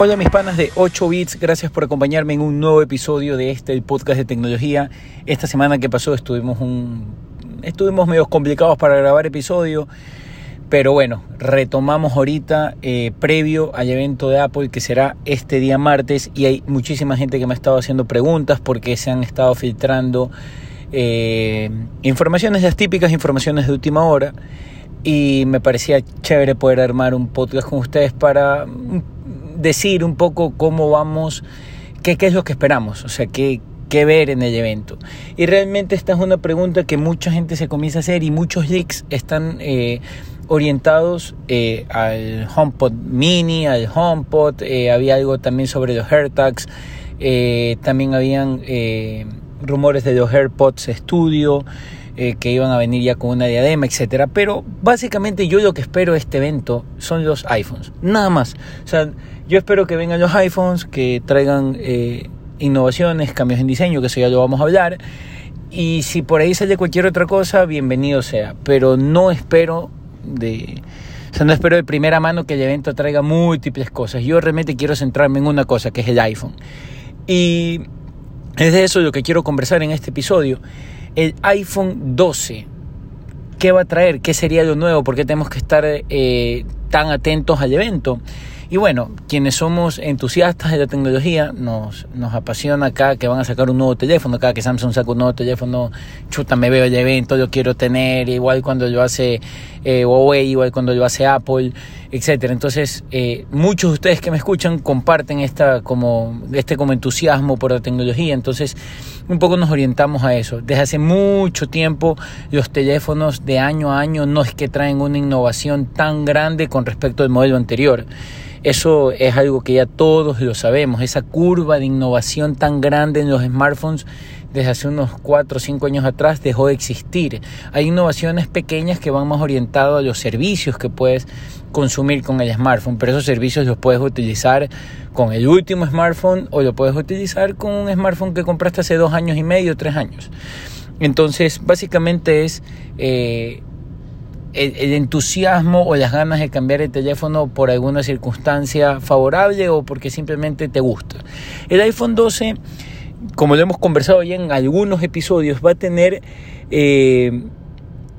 Hola mis panas de 8 bits, gracias por acompañarme en un nuevo episodio de este podcast de tecnología. Esta semana que pasó estuvimos un estuvimos medio complicados para grabar episodio, pero bueno, retomamos ahorita eh, previo al evento de Apple que será este día martes y hay muchísima gente que me ha estado haciendo preguntas porque se han estado filtrando eh, informaciones las típicas informaciones de última hora y me parecía chévere poder armar un podcast con ustedes para decir un poco cómo vamos, qué, es lo que esperamos, o sea, qué, qué ver en el evento. Y realmente esta es una pregunta que mucha gente se comienza a hacer y muchos leaks están eh, orientados eh, al HomePod Mini, al HomePod, eh, había algo también sobre los AirTags, también habían rumores de los AirPods Studio. Que iban a venir ya con una diadema, etcétera. Pero básicamente yo lo que espero de este evento son los iPhones, nada más. O sea, yo espero que vengan los iPhones, que traigan eh, innovaciones, cambios en diseño, que eso ya lo vamos a hablar. Y si por ahí sale cualquier otra cosa, bienvenido sea. Pero no espero de... O sea, no espero de primera mano que el evento traiga múltiples cosas. Yo realmente quiero centrarme en una cosa, que es el iPhone. Y es de eso lo que quiero conversar en este episodio. El iPhone 12. ¿Qué va a traer? ¿Qué sería lo nuevo? ¿Por qué tenemos que estar eh, tan atentos al evento? Y bueno, quienes somos entusiastas de la tecnología, nos, nos apasiona cada que van a sacar un nuevo teléfono, cada que Samsung saca un nuevo teléfono, chuta, me veo el evento, yo quiero tener, igual cuando lo hace eh, Huawei, igual cuando lo hace Apple, etcétera. Entonces, eh, muchos de ustedes que me escuchan comparten esta como, este como entusiasmo por la tecnología, entonces un poco nos orientamos a eso. Desde hace mucho tiempo los teléfonos de año a año no es que traen una innovación tan grande con respecto al modelo anterior. Eso es algo que ya todos lo sabemos, esa curva de innovación tan grande en los smartphones desde hace unos 4 o 5 años atrás dejó de existir. Hay innovaciones pequeñas que van más orientadas a los servicios que puedes consumir con el smartphone, pero esos servicios los puedes utilizar con el último smartphone o lo puedes utilizar con un smartphone que compraste hace dos años y medio, tres años. Entonces, básicamente es eh, el, entusiasmo o las ganas de cambiar el teléfono por alguna circunstancia favorable o porque simplemente te gusta. El iPhone 12, como lo hemos conversado ya en algunos episodios, va a tener eh,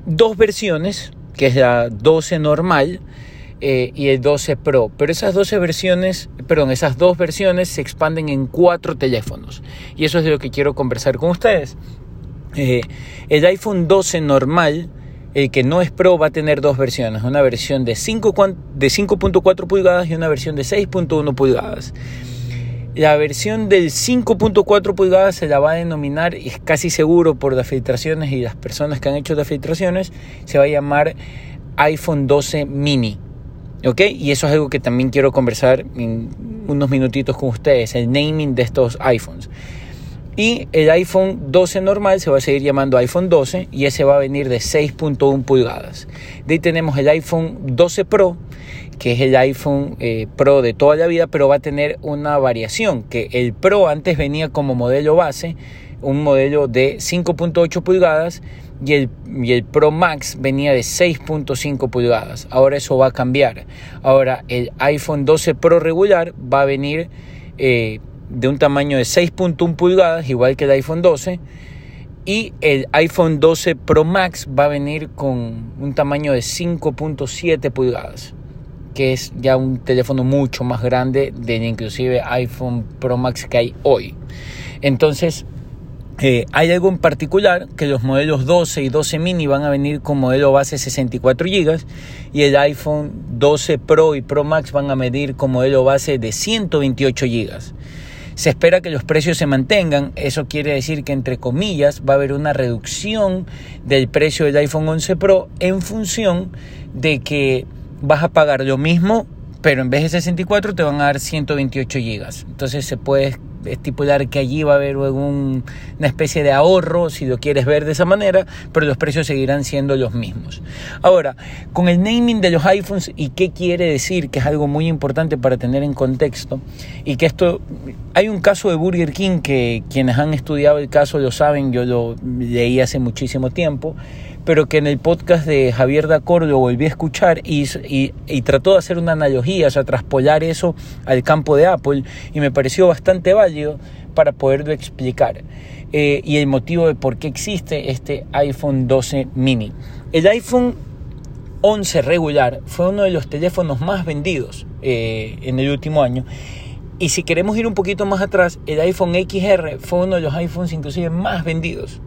dos versiones, que es la 12 normal eh, y el 12 Pro. Pero esas 12 versiones, perdón, esas dos versiones se expanden en cuatro teléfonos. Y eso es de lo que quiero conversar con ustedes. Eh, el iPhone 12 normal el que no es Pro va a tener dos versiones, una versión de 5.4 pulgadas y una versión de 6.1 pulgadas. La versión del 5.4 pulgadas se la va a denominar, es casi seguro por las filtraciones y las personas que han hecho las filtraciones, se va a llamar iPhone 12 mini. ¿Ok? Y eso es algo que también quiero conversar en unos minutitos con ustedes, el naming de estos iPhones. Y el iPhone 12 normal se va a seguir llamando iPhone 12 y ese va a venir de 6.1 pulgadas. De ahí tenemos el iPhone 12 Pro, que es el iPhone eh, Pro de toda la vida, pero va a tener una variación, que el Pro antes venía como modelo base, un modelo de 5.8 pulgadas y el, y el, Pro Max venía de 6.5 pulgadas. Ahora eso va a cambiar. Ahora el iPhone 12 Pro regular va a venir eh, de un tamaño de 6.1 pulgadas, igual que el iPhone 12. Y el iPhone 12 Pro Max va a venir con un tamaño de 5.7 pulgadas, que es ya un teléfono mucho más grande del inclusive iPhone Pro Max que hay hoy. Entonces, eh, hay algo en particular que los modelos 12 y 12 mini van a venir con modelo base 64 GB y el iPhone 12 Pro y Pro Max van a medir con modelo base de 128 GB. Se espera que los precios se mantengan, eso quiere decir que entre comillas va a haber una reducción del precio del iPhone 11 Pro en función de que vas a pagar lo mismo, pero en vez de 64 te van a dar 128 GB. Entonces se puede estipular que allí va a haber una especie de ahorro, si lo quieres ver de esa manera, pero los precios seguirán siendo los mismos. Ahora, con el naming de los iPhones y qué quiere decir, que es algo muy importante para tener en contexto, y que esto, hay un caso de Burger King que quienes han estudiado el caso lo saben, yo lo leí hace muchísimo tiempo, pero que en el podcast de Javier Dacor lo volví a escuchar y, trató de hacer una analogía, o sea, traspolar eso al campo de Apple y me pareció bastante válido para poderlo explicar. Eh, y el motivo de por qué existe este iPhone 12 mini. El iPhone 11 regular fue uno de los teléfonos más vendidos eh, en el último año. Y si queremos ir un poquito más atrás, el iPhone XR fue uno de los iPhones inclusive más vendidos.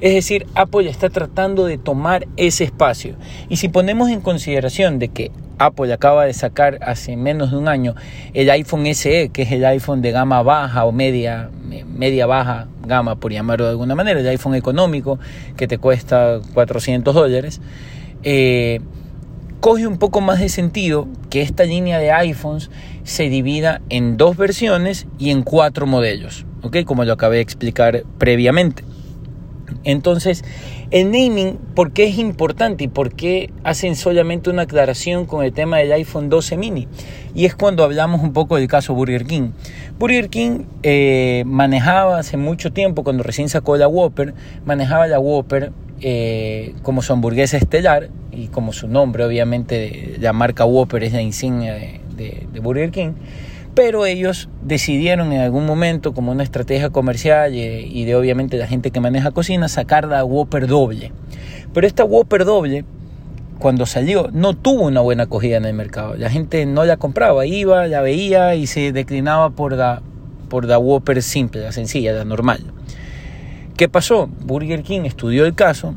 Es decir, Apple está tratando de tomar ese espacio. Y si ponemos en consideración de que Apple acaba de sacar hace menos de un año el iPhone SE, que es el iPhone de gama baja o media, media baja gama, por llamarlo de alguna manera, el iPhone económico que te cuesta 400 dólares, eh, coge un poco más de sentido que esta línea de iPhones se divida en dos versiones y en cuatro modelos. Como lo acabé de explicar previamente. Entonces, el naming, ¿por qué es importante y por qué hacen solamente una aclaración con el tema del iPhone 12 mini? Y es cuando hablamos un poco del caso Burger King. Burger King eh, manejaba hace mucho tiempo, cuando recién sacó la Whopper, manejaba la Whopper eh, como su hamburguesa estelar y como su nombre, obviamente, la marca Whopper es la insignia de Burger King pero ellos decidieron en algún momento, como una estrategia comercial y, de obviamente la gente que maneja cocina, sacar la Whopper doble. Pero esta Whopper doble, cuando salió, no tuvo una buena acogida en el mercado. La gente no la compraba, iba, la veía y se declinaba por la, por la Whopper simple, la sencilla, la normal. ¿Qué pasó? Burger King estudió el caso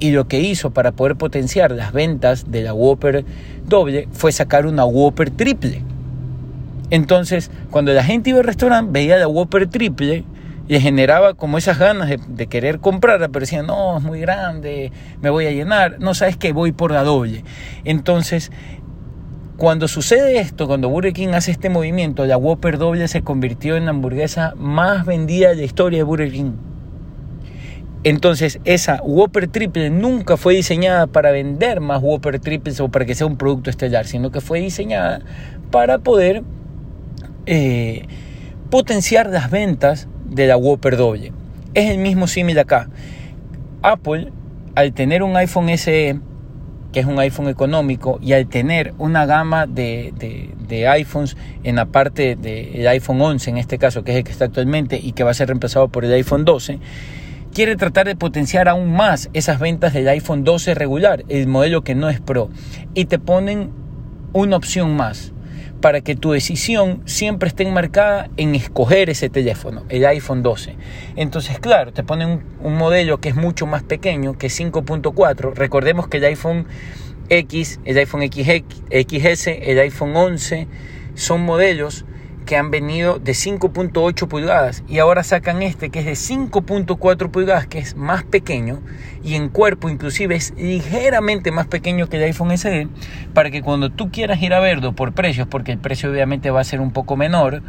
y lo que hizo para poder potenciar las ventas de la Whopper doble fue sacar una Whopper triple entonces, cuando la gente iba al restaurante, veía la Whopper triple, y generaba como esas ganas de, querer comprarla, pero decían, no, es muy grande, me voy a llenar, no sabes que voy por la doble. Entonces, cuando sucede esto, cuando Burger King hace este movimiento, la Whopper doble se convirtió en la hamburguesa más vendida de la historia de Burger King. Entonces, esa Whopper triple nunca fue diseñada para vender más Whopper triples o para que sea un producto estelar, sino que fue diseñada para poder eh, potenciar las ventas de la Whopper doble. Es el mismo símil acá. Apple, al tener un iPhone SE, que es un iPhone económico, y al tener una gama de, iPhones en la parte del iPhone 11, en este caso, que es el que está actualmente y que va a ser reemplazado por el iPhone 12, quiere tratar de potenciar aún más esas ventas del iPhone 12 regular, el modelo que no es Pro, y te ponen una opción más para que tu decisión siempre esté enmarcada en escoger ese teléfono, el iPhone 12. Entonces, claro, te ponen un, modelo que es mucho más pequeño, que 5.4. Recordemos que el iPhone X, el iPhone XS, el iPhone 11 son modelos que han venido de 5.8 pulgadas y ahora sacan este que es de 5.4 pulgadas, que es más pequeño y en cuerpo inclusive es ligeramente más pequeño que el iPhone SE, para que cuando tú quieras ir a verlo por precios, porque el precio obviamente va a ser un poco menor,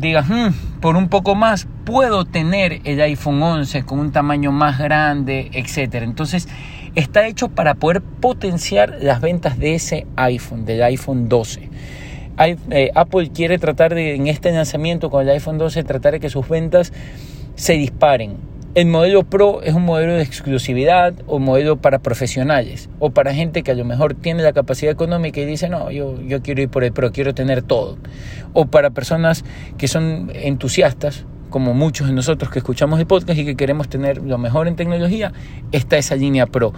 digas, hmm, por un poco más puedo tener el iPhone 11 con un tamaño más grande, etcétera. Entonces, está hecho para poder potenciar las ventas de ese iPhone, del iPhone 12. Eh, Apple quiere tratar de, en este lanzamiento con el iPhone 12, tratar de que sus ventas se disparen. El modelo Pro es un modelo de exclusividad o modelo para profesionales o para gente que a lo mejor tiene la capacidad económica y dice, no, yo, yo quiero ir por el Pro, quiero tener todo. O para personas que son entusiastas como muchos de nosotros que escuchamos el podcast y que queremos tener lo mejor en tecnología, está esa línea Pro.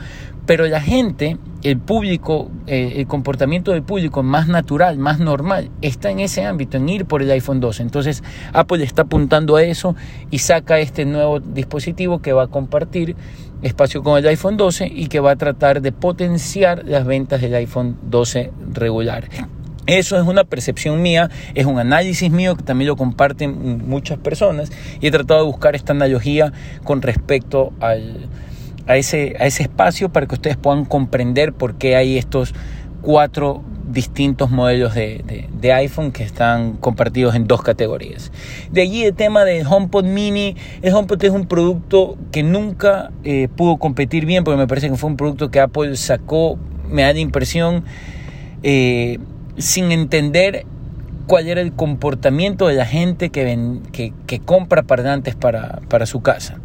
Pero la gente, el público, eh, el comportamiento del público más natural, más normal, está en ese ámbito, en ir por el iPhone 12. Entonces Apple está apuntando a eso y saca este nuevo dispositivo que va a compartir espacio con el iPhone 12 y que va a tratar de potenciar las ventas del iPhone 12 regular. Eso es una percepción mía, es un análisis mío que también lo comparten muchas personas y he tratado de buscar esta analogía con respecto al, a, ese, a ese espacio para que ustedes puedan comprender por qué hay estos cuatro distintos modelos de, iPhone que están compartidos en dos categorías. De allí el tema del HomePod Mini. El HomePod es un producto que nunca eh, pudo competir bien porque me parece que fue un producto que Apple sacó, me da la impresión, eh, sin entender cuál era el comportamiento de la gente que, ven, que, compra parlantes para, para, su casa.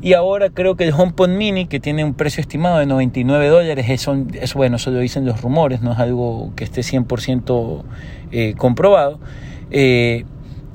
Y ahora creo que el HomePod Mini, que tiene un precio estimado de 99 dólares, eso, bueno, eso lo dicen los rumores, no es algo que esté 100% eh, comprobado. Eh,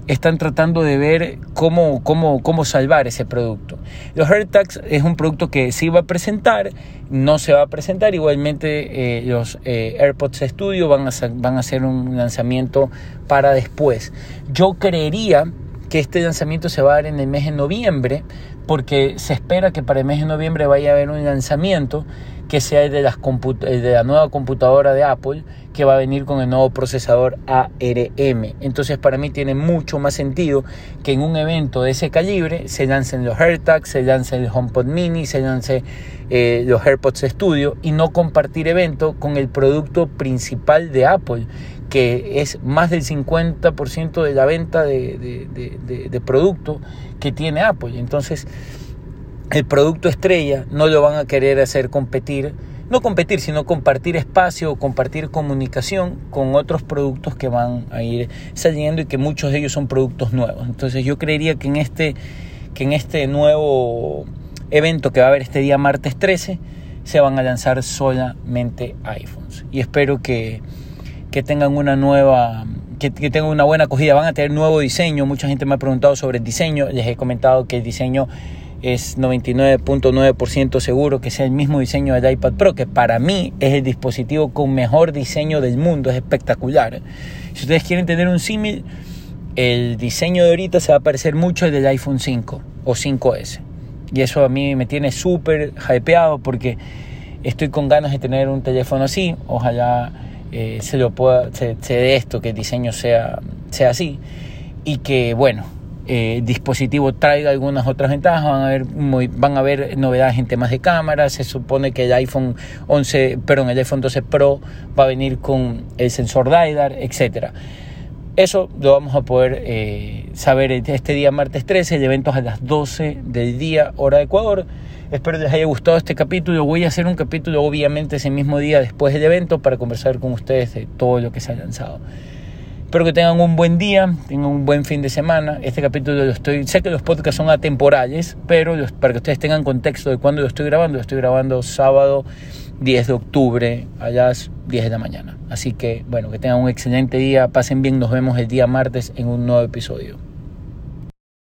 están tratando de ver cómo, cómo, cómo salvar ese producto. Los AirTags es un producto que se iba a presentar, no se va a presentar. Igualmente eh, los eh, AirPods Studio van a, van a hacer un lanzamiento para después. Yo creería que este lanzamiento se va a dar en el mes de noviembre, porque se espera que para el mes de noviembre vaya a haber un lanzamiento que sea el de, las de la nueva computadora de Apple que va a venir con el nuevo procesador ARM. Entonces para mí tiene mucho más sentido que en un evento de ese calibre se lancen los AirTags, se lance el HomePod Mini, se lance eh, los AirPods Studio y no compartir evento con el producto principal de Apple que es más del 50% de la venta de, de, producto que tiene Apple. Entonces, el producto estrella no lo van a querer hacer competir, no competir, sino compartir espacio, compartir comunicación con otros productos que van a ir saliendo y que muchos de ellos son productos nuevos. Entonces yo creería que en este, que en este nuevo evento que va a haber este día martes 13 se van a lanzar solamente iPhones. Y espero que, que tengan una nueva que, que, una buena acogida. Van a tener nuevo diseño. Mucha gente me ha preguntado sobre el diseño. Les he comentado que el diseño es 99.9% seguro que sea el mismo diseño del iPad Pro, que para mí es el dispositivo con mejor diseño del mundo, es espectacular. Si ustedes quieren tener un símil, el diseño de ahorita se va a parecer mucho al del iPhone 5 o 5S. Y eso a mí me tiene súper hypeado porque estoy con ganas de tener un teléfono así. Ojalá eh, se lo pueda, se, se dé esto, que el diseño sea, sea así. Y que, bueno, eh, dispositivo traiga algunas otras ventajas, van a, haber van a haber novedades en temas de cámara, se supone que el iPhone 11, perdón, el iPhone 12 Pro va a venir con el sensor LiDAR, etcétera. Eso lo vamos a poder eh, saber este día martes 13, el evento a las 12 del día, hora de Ecuador. Espero les haya gustado este capítulo. Voy a hacer un capítulo obviamente ese mismo día después del evento para conversar con ustedes de todo lo que se ha lanzado. Espero que tengan un buen día, tengan un buen fin de semana. Este capítulo lo estoy, sé que los podcasts son atemporales, pero para que ustedes tengan contexto de cuándo lo estoy grabando, lo estoy grabando sábado 10 de octubre a las 10 de la mañana. Así que bueno, que tengan un excelente día, pasen bien, nos vemos el día martes en un nuevo episodio.